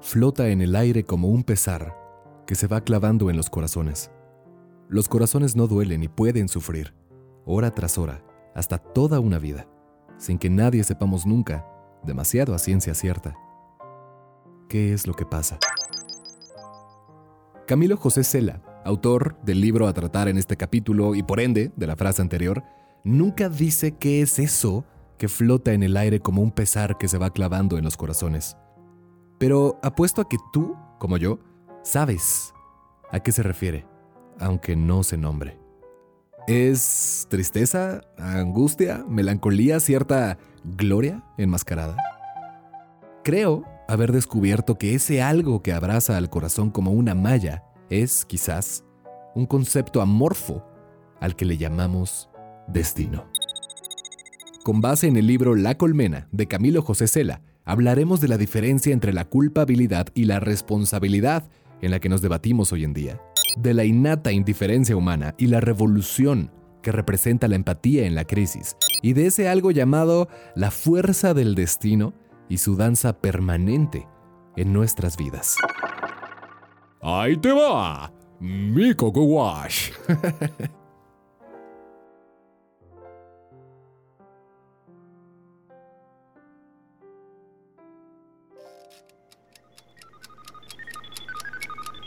Flota en el aire como un pesar que se va clavando en los corazones. Los corazones no duelen y pueden sufrir, hora tras hora, hasta toda una vida, sin que nadie sepamos nunca, demasiado a ciencia cierta, qué es lo que pasa. Camilo José Cela, autor del libro a tratar en este capítulo y por ende de la frase anterior, nunca dice qué es eso que flota en el aire como un pesar que se va clavando en los corazones. Pero apuesto a que tú, como yo, sabes a qué se refiere, aunque no se nombre. ¿Es tristeza, angustia, melancolía, cierta gloria enmascarada? Creo haber descubierto que ese algo que abraza al corazón como una malla es, quizás, un concepto amorfo al que le llamamos destino. Con base en el libro La Colmena de Camilo José Cela, hablaremos de la diferencia entre la culpabilidad y la responsabilidad en la que nos debatimos hoy en día, de la innata indiferencia humana y la revolución que representa la empatía en la crisis, y de ese algo llamado la fuerza del destino y su danza permanente en nuestras vidas. Ahí te va, mi Coco Wash.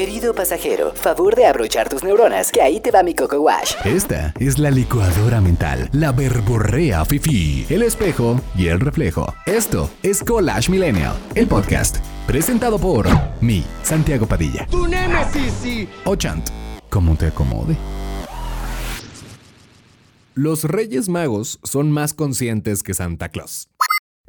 Querido pasajero, favor de abrochar tus neuronas, que ahí te va mi Coco Wash. Esta es la licuadora mental, la verborrea fifi, el espejo y el reflejo. Esto es Collage Millennial, el podcast, presentado por mi Santiago Padilla. ¡Tu némesis, sí! O Chant, como te acomode. Los Reyes Magos son más conscientes que Santa Claus.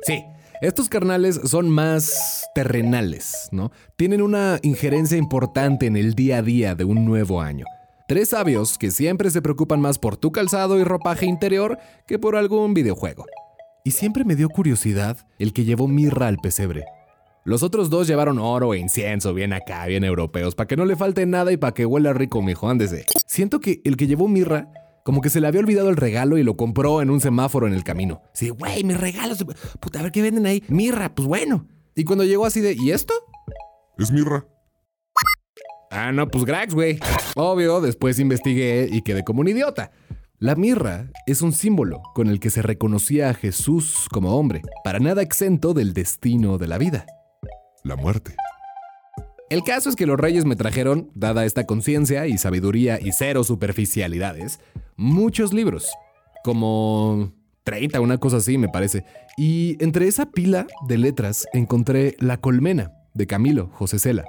Sí, estos carnales son más terrenales, ¿no? Tienen una injerencia importante en el día a día de un nuevo año. Tres sabios que siempre se preocupan más por tu calzado y ropaje interior que por algún videojuego. Y siempre me dio curiosidad el que llevó mirra al pesebre. Los otros dos llevaron oro e incienso, bien acá, bien europeos, para que no le falte nada y para que huela rico, mijo, ándese. Siento que el que llevó mirra como que se le había olvidado el regalo y lo compró en un semáforo en el camino. Sí, güey, mis regalos. Puta, a ver qué venden ahí. Mirra, pues bueno. Y cuando llegó así de, ¿y esto? Es mirra. Ah, no, pues Grax, güey. Obvio, después investigué y quedé como un idiota. La mirra es un símbolo con el que se reconocía a Jesús como hombre, para nada exento del destino de la vida. La muerte. El caso es que los reyes me trajeron, dada esta conciencia y sabiduría y cero superficialidades, muchos libros. Como 30, una cosa así me parece. Y entre esa pila de letras encontré La Colmena, de Camilo José Cela.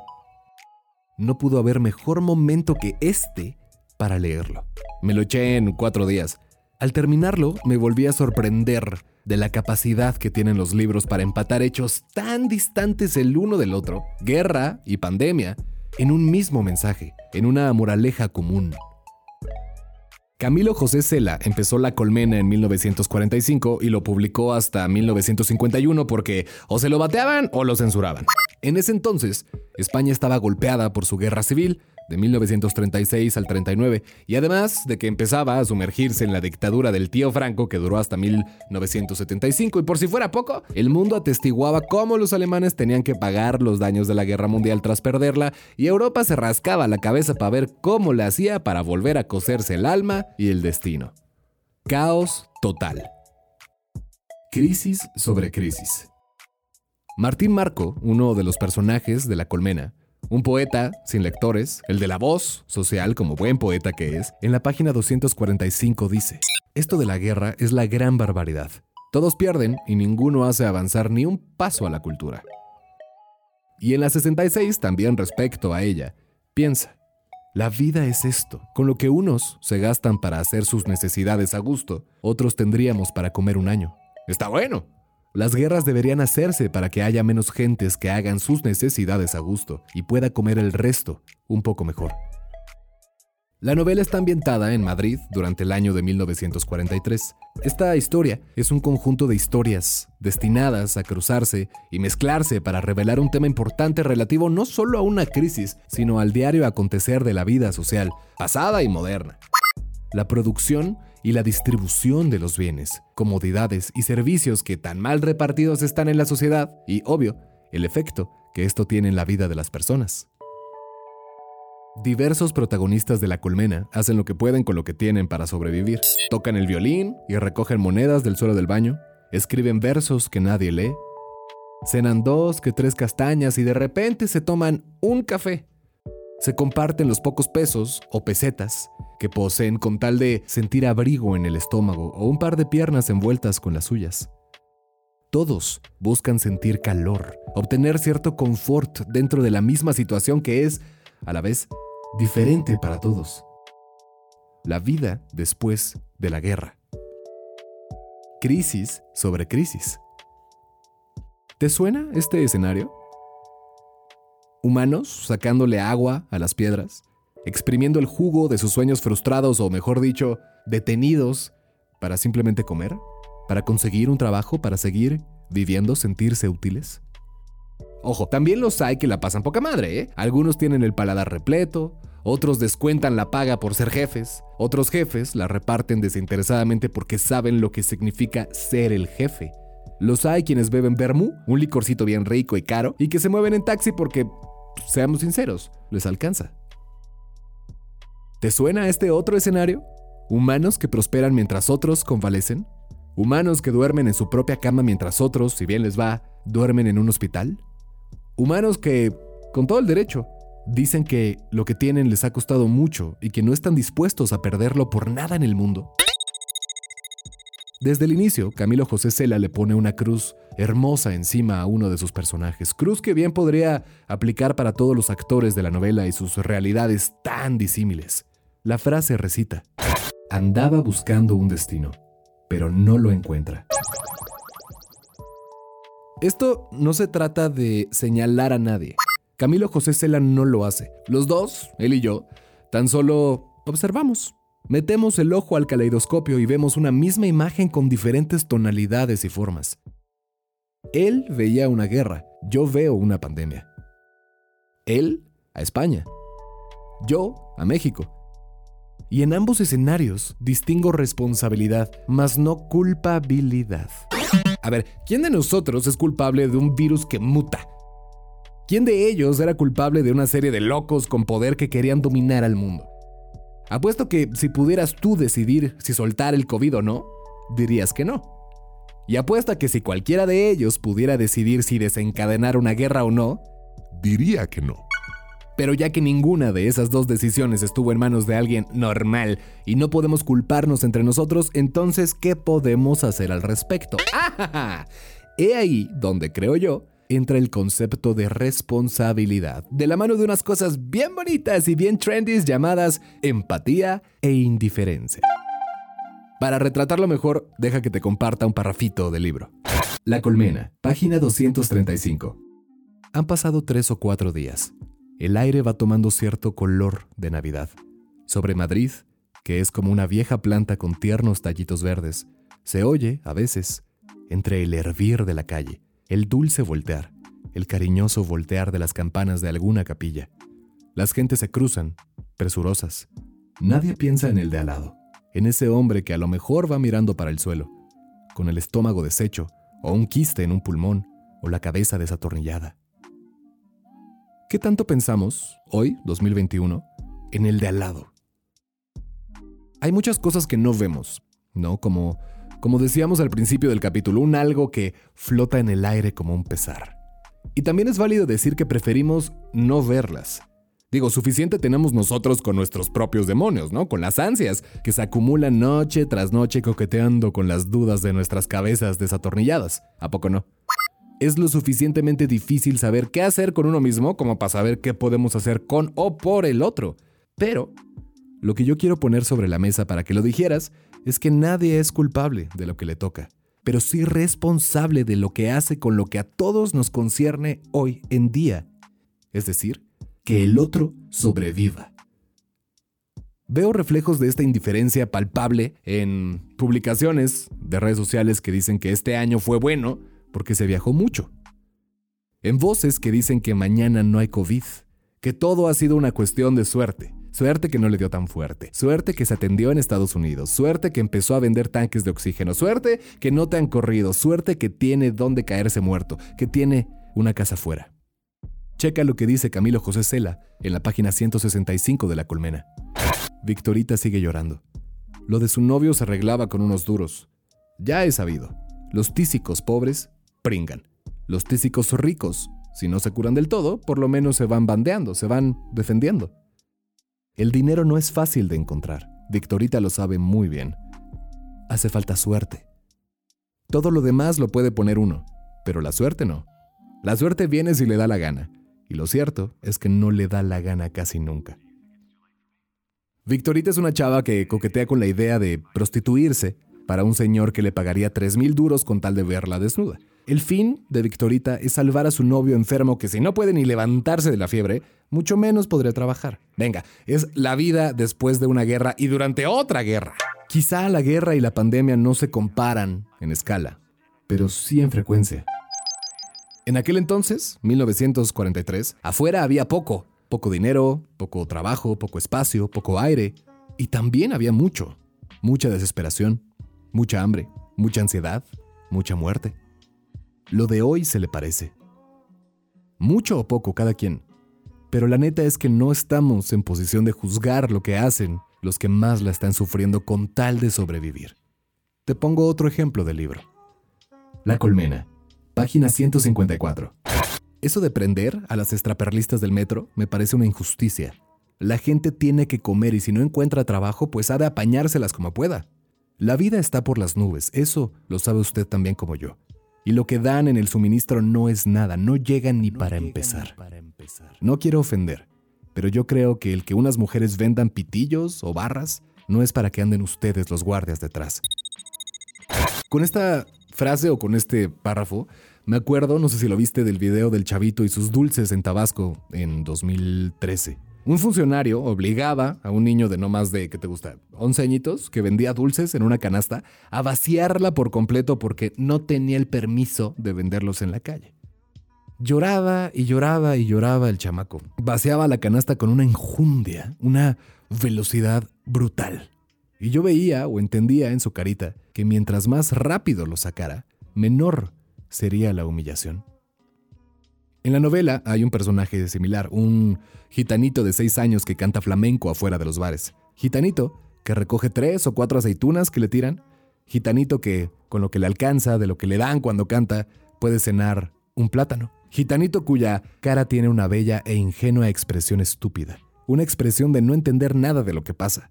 No pudo haber mejor momento que este para leerlo. Me lo eché en cuatro días. Al terminarlo, me volví a sorprender de la capacidad que tienen los libros para empatar hechos tan distantes el uno del otro, guerra y pandemia, en un mismo mensaje, en una moraleja común. Camilo José Cela empezó La Colmena en 1945 y lo publicó hasta 1951 porque o se lo bateaban o lo censuraban. En ese entonces, España estaba golpeada por su guerra civil de 1936 al 39, y además de que empezaba a sumergirse en la dictadura del tío Franco que duró hasta 1975, y por si fuera poco, el mundo atestiguaba cómo los alemanes tenían que pagar los daños de la guerra mundial tras perderla, y Europa se rascaba la cabeza para ver cómo le hacía para volver a coserse el alma y el destino. Caos total. Crisis sobre crisis. Martín Marco, uno de los personajes de La Colmena, un poeta sin lectores, el de la voz social como buen poeta que es, en la página 245 dice, esto de la guerra es la gran barbaridad. Todos pierden y ninguno hace avanzar ni un paso a la cultura. Y en la 66, también respecto a ella, piensa, la vida es esto, con lo que unos se gastan para hacer sus necesidades a gusto, otros tendríamos para comer un año. Está bueno. Las guerras deberían hacerse para que haya menos gentes que hagan sus necesidades a gusto y pueda comer el resto un poco mejor. La novela está ambientada en Madrid durante el año de 1943. Esta historia es un conjunto de historias destinadas a cruzarse y mezclarse para revelar un tema importante relativo no solo a una crisis, sino al diario acontecer de la vida social, pasada y moderna. La producción y la distribución de los bienes, comodidades y servicios que tan mal repartidos están en la sociedad y, obvio, el efecto que esto tiene en la vida de las personas. Diversos protagonistas de la colmena hacen lo que pueden con lo que tienen para sobrevivir. Tocan el violín y recogen monedas del suelo del baño, escriben versos que nadie lee, cenan dos que tres castañas y de repente se toman un café. Se comparten los pocos pesos o pesetas que poseen con tal de sentir abrigo en el estómago o un par de piernas envueltas con las suyas. Todos buscan sentir calor, obtener cierto confort dentro de la misma situación que es, a la vez, diferente para todos. La vida después de la guerra. Crisis sobre crisis. ¿Te suena este escenario? Humanos sacándole agua a las piedras, exprimiendo el jugo de sus sueños frustrados o mejor dicho, detenidos para simplemente comer, para conseguir un trabajo, para seguir viviendo, sentirse útiles. Ojo, también los hay que la pasan poca madre, ¿eh? Algunos tienen el paladar repleto, otros descuentan la paga por ser jefes, otros jefes la reparten desinteresadamente porque saben lo que significa ser el jefe. Los hay quienes beben vermú, un licorcito bien rico y caro, y que se mueven en taxi porque, seamos sinceros, les alcanza. ¿Te suena este otro escenario? ¿Humanos que prosperan mientras otros convalecen? ¿Humanos que duermen en su propia cama mientras otros, si bien les va, duermen en un hospital? Humanos que, con todo el derecho, dicen que lo que tienen les ha costado mucho y que no están dispuestos a perderlo por nada en el mundo. Desde el inicio, Camilo José Cela le pone una cruz hermosa encima a uno de sus personajes, cruz que bien podría aplicar para todos los actores de la novela y sus realidades tan disímiles. La frase recita, andaba buscando un destino, pero no lo encuentra. Esto no se trata de señalar a nadie. Camilo José Cela no lo hace. Los dos, él y yo, tan solo observamos. Metemos el ojo al caleidoscopio y vemos una misma imagen con diferentes tonalidades y formas. Él veía una guerra, yo veo una pandemia. Él a España, yo a México. Y en ambos escenarios distingo responsabilidad, mas no culpabilidad. A ver, ¿quién de nosotros es culpable de un virus que muta? ¿Quién de ellos era culpable de una serie de locos con poder que querían dominar al mundo? Apuesto que si pudieras tú decidir si soltar el COVID o no, dirías que no. Y apuesta que si cualquiera de ellos pudiera decidir si desencadenar una guerra o no, Diría que no. pero ya que ninguna de esas dos decisiones estuvo en manos de alguien normal y no podemos culparnos entre nosotros, entonces, ¿qué podemos hacer al respecto? ¡Ah! He ahí donde creo yo entra el concepto de responsabilidad, de la mano de unas cosas bien bonitas y bien trendy llamadas empatía e indiferencia. Para retratarlo mejor, deja que te comparta un parrafito del libro. La colmena, página 235. Han pasado tres o cuatro días. El aire va tomando cierto color de Navidad. Sobre Madrid, que es como una vieja planta con tiernos tallitos verdes, se oye, a veces, entre el hervir de la calle, el dulce voltear, el cariñoso voltear de las campanas de alguna capilla. Las gentes se cruzan, presurosas. Nadie piensa en el de al lado, en ese hombre que a lo mejor va mirando para el suelo, con el estómago deshecho, o un quiste en un pulmón, o la cabeza desatornillada. ¿Qué tanto pensamos, hoy, 2021, en el de al lado? Hay muchas cosas que no vemos, ¿no? Como, como decíamos al principio del capítulo, un algo que flota en el aire como un pesar. Y también es válido decir que preferimos no verlas, Digo, suficiente tenemos nosotros con nuestros propios demonios, ¿no? Con las ansias que se acumulan noche tras noche coqueteando con las dudas de nuestras cabezas desatornilladas. ¿A poco no? Es lo suficientemente difícil saber qué hacer con uno mismo como para saber qué podemos hacer con o por el otro. Pero, lo que yo quiero poner sobre la mesa para que lo dijeras es que nadie es culpable de lo que le toca, pero sí responsable de lo que hace con lo que a todos nos concierne hoy en día. Es decir, que el otro sobreviva. Veo reflejos de esta indiferencia palpable en publicaciones de redes sociales que dicen que este año fue bueno porque se viajó mucho. En voces que dicen que mañana no hay COVID, que todo ha sido una cuestión de suerte. Suerte que no le dio tan fuerte. Suerte que se atendió en Estados Unidos. Suerte que empezó a vender tanques de oxígeno. Suerte que no te han corrido. Suerte que tiene donde caerse muerto. Que tiene una casa fuera. Checa lo que dice Camilo José Cela en la página 165 de La Colmena. Victorita sigue llorando. Lo de su novio se arreglaba con unos duros. Ya he sabido. Los tísicos pobres pringan. Los tísicos ricos, si no se curan del todo, por lo menos se van bandeando, se van defendiendo. El dinero no es fácil de encontrar. Victorita lo sabe muy bien. Hace falta suerte. Todo lo demás lo puede poner uno, pero la suerte no. La suerte viene si le da la gana. Y lo cierto es que no le da la gana casi nunca. Victorita es una chava que coquetea con la idea de prostituirse para un señor que le pagaría 3 mil duros con tal de verla desnuda. El fin de Victorita es salvar a su novio enfermo que si no puede ni levantarse de la fiebre, mucho menos podría trabajar. Venga, es la vida después de una guerra y durante otra guerra. Quizá la guerra y la pandemia no se comparan en escala, pero sí en frecuencia. En aquel entonces, 1943, afuera había poco. Poco dinero, poco trabajo, poco espacio, poco aire. Y también había mucho. Mucha desesperación, mucha hambre, mucha ansiedad, mucha muerte. Lo de hoy se le parece. Mucho o poco cada quien. Pero la neta es que no estamos en posición de juzgar lo que hacen los que más la están sufriendo con tal de sobrevivir. Te pongo otro ejemplo del libro. La colmena Página 154. Eso de prender a las extraperlistas del metro me parece una injusticia. La gente tiene que comer y si no encuentra trabajo, pues ha de apañárselas como pueda. La vida está por las nubes, eso lo sabe usted también como yo. Y lo que dan en el suministro no es nada, no llega ni, para, empezar. para empezar. No quiero ofender, pero yo creo que el que unas mujeres vendan pitillos o barras no es para que anden ustedes los guardias detrás. Con esta frase o con este párrafo, me acuerdo, no sé si lo viste, del video del chavito y sus dulces en Tabasco en 2013. Un funcionario obligaba a un niño de no más de, ¿qué te gusta?, 11 añitos, que vendía dulces en una canasta, a vaciarla por completo porque no tenía el permiso de venderlos en la calle. Lloraba y lloraba y lloraba el chamaco. Vaciaba la canasta con una enjundia, una velocidad brutal. Y yo veía o entendía en su carita que mientras más rápido lo sacara, menor sería la humillación. En la novela hay un personaje similar, un gitanito de seis años que canta flamenco afuera de los bares. Gitanito que recoge tres o cuatro aceitunas que le tiran. Gitanito que, con lo que le alcanza, de lo que le dan cuando canta, puede cenar un plátano. Gitanito cuya cara tiene una bella e ingenua expresión estúpida. Una expresión de no entender nada de lo que pasa.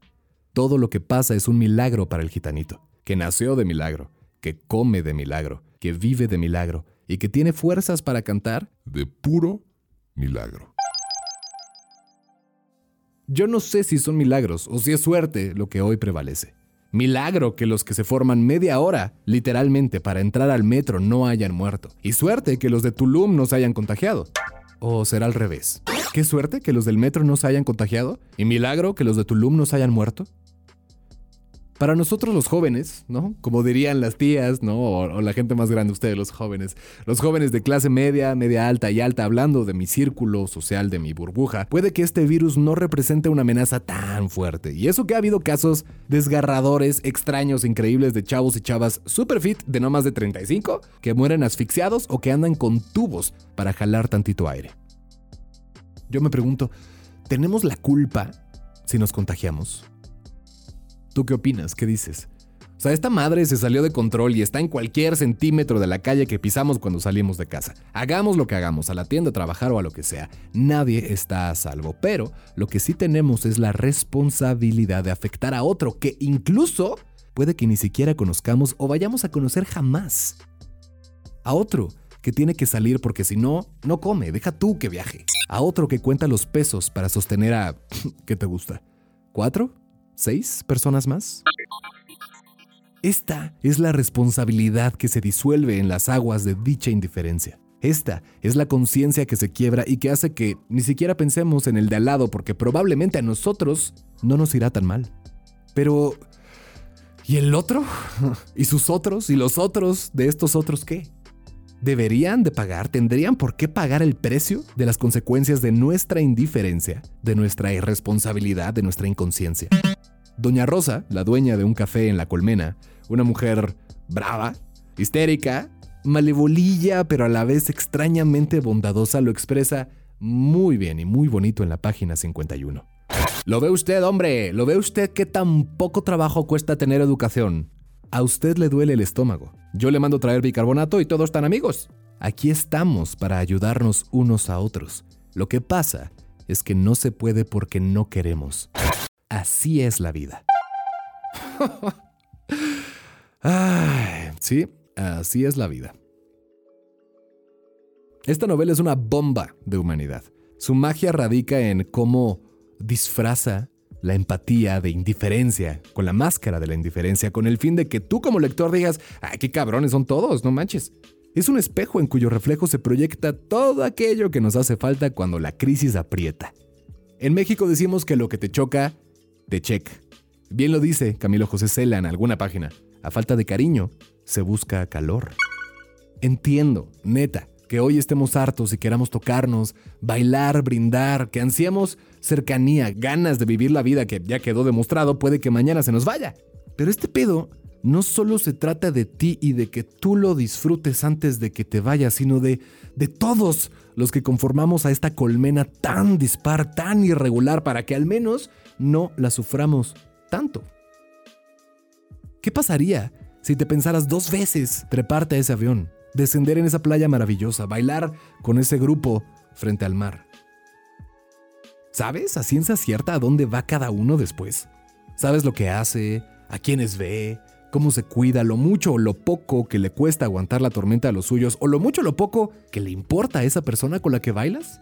Todo lo que pasa es un milagro para el gitanito, que nació de milagro, que come de milagro, que vive de milagro y que tiene fuerzas para cantar de puro milagro. Yo no sé si son milagros o si es suerte lo que hoy prevalece. Milagro que los que se forman media hora, literalmente, para entrar al metro no hayan muerto. Y suerte que los de Tulum no se hayan contagiado. ¿O será al revés? ¿Qué suerte que los del metro no se hayan contagiado? ¿Y milagro que los de Tulum no se hayan muerto? Para nosotros los jóvenes, ¿no? Como dirían las tías, ¿no? O, la gente más grande, ustedes los jóvenes. Los jóvenes de clase media, media alta y alta, hablando de mi círculo social, de mi burbuja, puede que este virus no represente una amenaza tan fuerte. Y eso que ha habido casos desgarradores, extraños, increíbles de chavos y chavas super fit de no más de 35 que mueren asfixiados o que andan con tubos para jalar tantito aire. Yo me pregunto, ¿tenemos la culpa si nos contagiamos? ¿Tú qué opinas? ¿Qué dices? O sea, esta madre se salió de control y está en cualquier centímetro de la calle que pisamos cuando salimos de casa. Hagamos lo que hagamos, a la tienda, a trabajar o a lo que sea, nadie está a salvo. Pero lo que sí tenemos es la responsabilidad de afectar a otro que incluso puede que ni siquiera conozcamos o vayamos a conocer jamás. A otro que tiene que salir porque si no, no come, deja tú que viaje. A otro que cuenta los pesos para sostener a... ¿Qué te gusta? ¿Cuatro? ¿Seis personas más? Esta es la responsabilidad que se disuelve en las aguas de dicha indiferencia. Esta es la conciencia que se quiebra y que hace que ni siquiera pensemos en el de al lado porque probablemente a nosotros no nos irá tan mal. Pero... ¿Y el otro? ¿Y sus otros? ¿Y los otros de estos otros qué? ¿Deberían de pagar? ¿Tendrían por qué pagar el precio de las consecuencias de nuestra indiferencia, de nuestra irresponsabilidad, de nuestra inconsciencia? Doña Rosa, la dueña de un café en La Colmena, una mujer brava, histérica, malevolilla, pero a la vez extrañamente bondadosa, lo expresa muy bien y muy bonito en la página 51. Lo ve usted, hombre, lo ve usted que tan poco trabajo cuesta tener educación. A usted le duele el estómago. Yo le mando traer bicarbonato y todos están amigos. Aquí estamos para ayudarnos unos a otros. Lo que pasa es que no se puede porque no queremos. Así es la vida. sí, así es la vida. Esta novela es una bomba de humanidad. Su magia radica en cómo disfraza la empatía de indiferencia con la máscara de la indiferencia, con el fin de que tú como lector digas, ¡ay, qué cabrones son todos! No manches. Es un espejo en cuyo reflejo se proyecta todo aquello que nos hace falta cuando la crisis aprieta. En México decimos que lo que te choca de check. Bien lo dice Camilo José Cela en alguna página. A falta de cariño, se busca calor. Entiendo, neta, que hoy estemos hartos y queramos tocarnos, bailar, brindar, que ansiamos cercanía, ganas de vivir la vida que ya quedó demostrado, puede que mañana se nos vaya. Pero este pedo no solo se trata de ti y de que tú lo disfrutes antes de que te vayas, sino de, de todos los que conformamos a esta colmena tan dispar, tan irregular, para que al menos no la suframos tanto. ¿Qué pasaría si te pensaras dos veces treparte a ese avión, descender en esa playa maravillosa, bailar con ese grupo frente al mar? ¿Sabes a ciencia cierta a dónde va cada uno después? ¿Sabes lo que hace? ¿A quiénes ve? ¿Cómo se cuida? ¿Lo mucho o lo poco que le cuesta aguantar la tormenta a los suyos? ¿O lo mucho o lo poco que le importa a esa persona con la que bailas?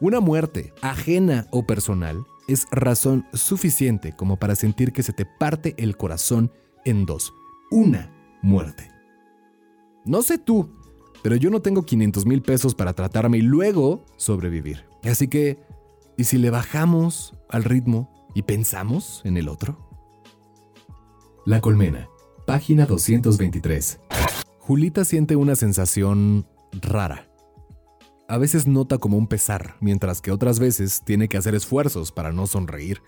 Una muerte, ajena o personal, es razón suficiente como para sentir que se te parte el corazón en dos. Una muerte. No sé tú, pero yo no tengo 500 mil pesos para tratarme y luego sobrevivir. Así que, ¿y si le bajamos al ritmo y pensamos en el otro? La colmena, página 223. Julita siente una sensación rara a veces nota como un pesar, mientras que otras veces tiene que hacer esfuerzos para no sonreír.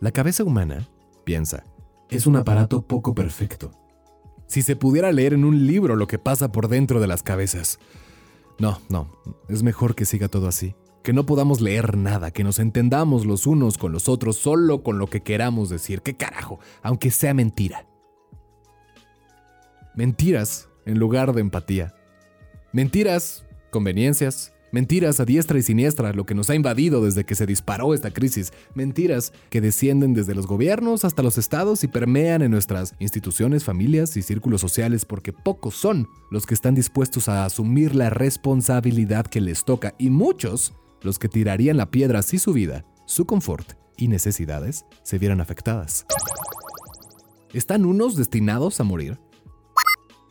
La cabeza humana, piensa, es un aparato poco perfecto. Si se pudiera leer en un libro lo que pasa por dentro de las cabezas. No, no, es mejor que siga todo así. Que no podamos leer nada, que nos entendamos los unos con los otros solo con lo que queramos decir. ¿Qué carajo? Aunque sea mentira. Mentiras en lugar de empatía. Mentiras conveniencias, mentiras a diestra y siniestra, lo que nos ha invadido desde que se disparó esta crisis, mentiras que descienden desde los gobiernos hasta los estados y permean en nuestras instituciones, familias y círculos sociales porque pocos son los que están dispuestos a asumir la responsabilidad que les toca y muchos los que tirarían la piedra si su vida, su confort y necesidades se vieran afectadas. ¿Están unos destinados a morir?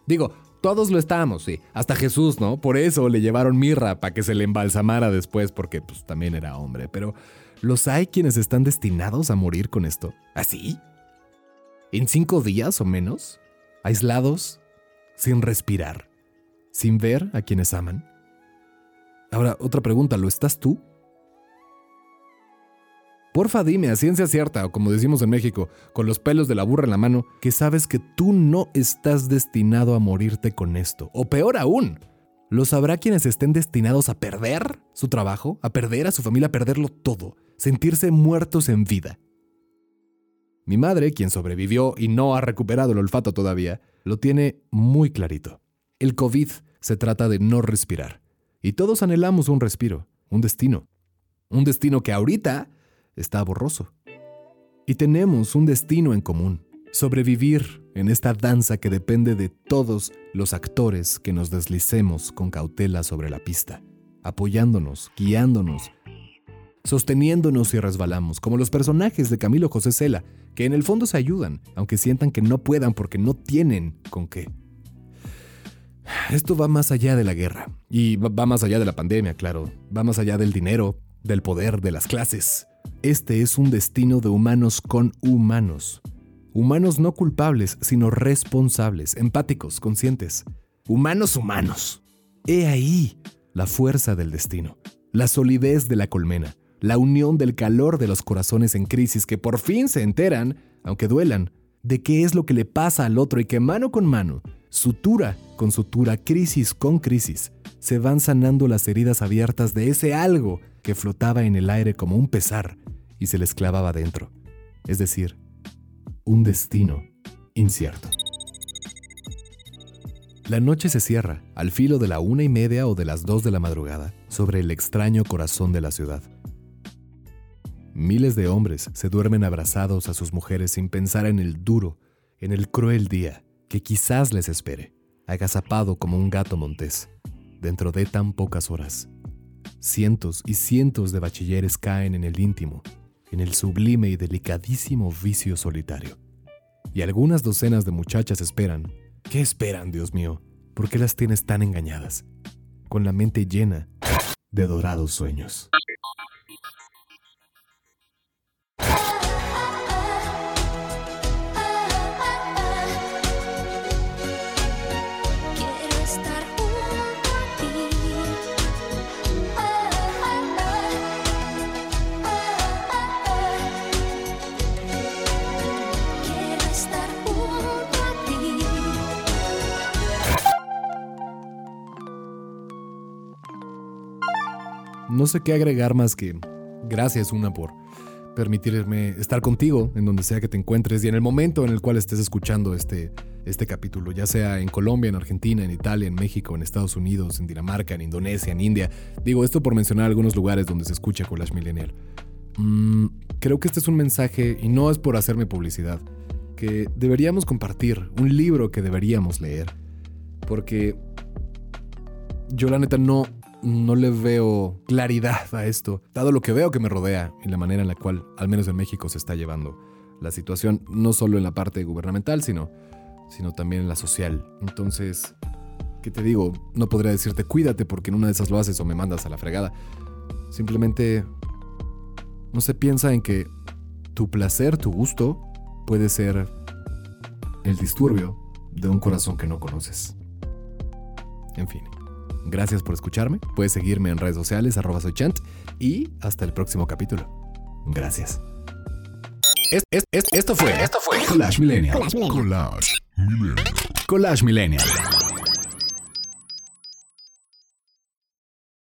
Digo, todos lo estábamos, sí. Hasta Jesús, ¿no? Por eso le llevaron mirra para que se le embalsamara después, porque pues también era hombre. Pero ¿los hay quienes están destinados a morir con esto? ¿Así? ¿En cinco días o menos? ¿Aislados? ¿Sin respirar? ¿Sin ver a quienes aman? Ahora, otra pregunta, ¿lo estás tú? Porfa dime a ciencia cierta, o como decimos en México, con los pelos de la burra en la mano, que sabes que tú no estás destinado a morirte con esto. O peor aún, ¿lo sabrá quienes estén destinados a perder su trabajo, a perder a su familia, a perderlo todo, sentirse muertos en vida? Mi madre, quien sobrevivió y no ha recuperado el olfato todavía, lo tiene muy clarito. El COVID se trata de no respirar. Y todos anhelamos un respiro, un destino. Un destino que ahorita está borroso. Y tenemos un destino en común, sobrevivir en esta danza que depende de todos los actores que nos deslicemos con cautela sobre la pista, apoyándonos, guiándonos, sosteniéndonos y resbalamos, como los personajes de Camilo José Cela, que en el fondo se ayudan, aunque sientan que no puedan porque no tienen con qué. Esto va más allá de la guerra, y va más allá de la pandemia, claro, va más allá del dinero, del poder, de las clases. Este es un destino de humanos con humanos. Humanos no culpables, sino responsables, empáticos, conscientes. Humanos humanos. He ahí la fuerza del destino, la solidez de la colmena, la unión del calor de los corazones en crisis que por fin se enteran, aunque duelan, de qué es lo que le pasa al otro y que mano con mano, sutura con sutura, crisis con crisis, se van sanando las heridas abiertas de ese algo que flotaba en el aire como un pesar y se les clavaba dentro. Es decir, un destino incierto. La noche se cierra, al filo de la una y media o de las dos de la madrugada, sobre el extraño corazón de la ciudad. Miles de hombres se duermen abrazados a sus mujeres sin pensar en el duro, en el cruel día que quizás les espere, agazapado como un gato montés, dentro de tan pocas horas. Cientos y cientos de bachilleres caen en el íntimo, en el sublime y delicadísimo vicio solitario. Y algunas docenas de muchachas esperan. ¿Qué esperan, Dios mío? ¿Por qué las tienes tan engañadas? Con la mente llena de dorados sueños. No sé qué agregar más que gracias una por permitirme estar contigo en donde sea que te encuentres y en el momento en el cual estés escuchando este, este capítulo, ya sea en Colombia, en Argentina, en Italia, en México, en Estados Unidos, en Dinamarca, en Indonesia, en India. Digo esto por mencionar algunos lugares donde se escucha Collage Millennial. Mm, creo que este es un mensaje, y no es por hacerme publicidad, que deberíamos compartir, un libro que deberíamos leer, porque yo la neta no, no le veo claridad a esto, dado lo que veo que me rodea y la manera en la cual, al menos en México, se está llevando la situación, no solo en la parte gubernamental, sino, sino también en la social. Entonces, ¿qué te digo? No podría decirte cuídate porque en una de esas lo haces o me mandas a la fregada. Simplemente no se piensa en que tu placer, tu gusto, puede ser el disturbio de un corazón que no conoces. En fin. Gracias por escucharme. Puedes seguirme en redes sociales, arroba soy Chant. Y hasta el próximo capítulo. Gracias. Es- es- es- esto fue. Esto fue. Collage Millennial. Collage Millennial. Collage Millennial.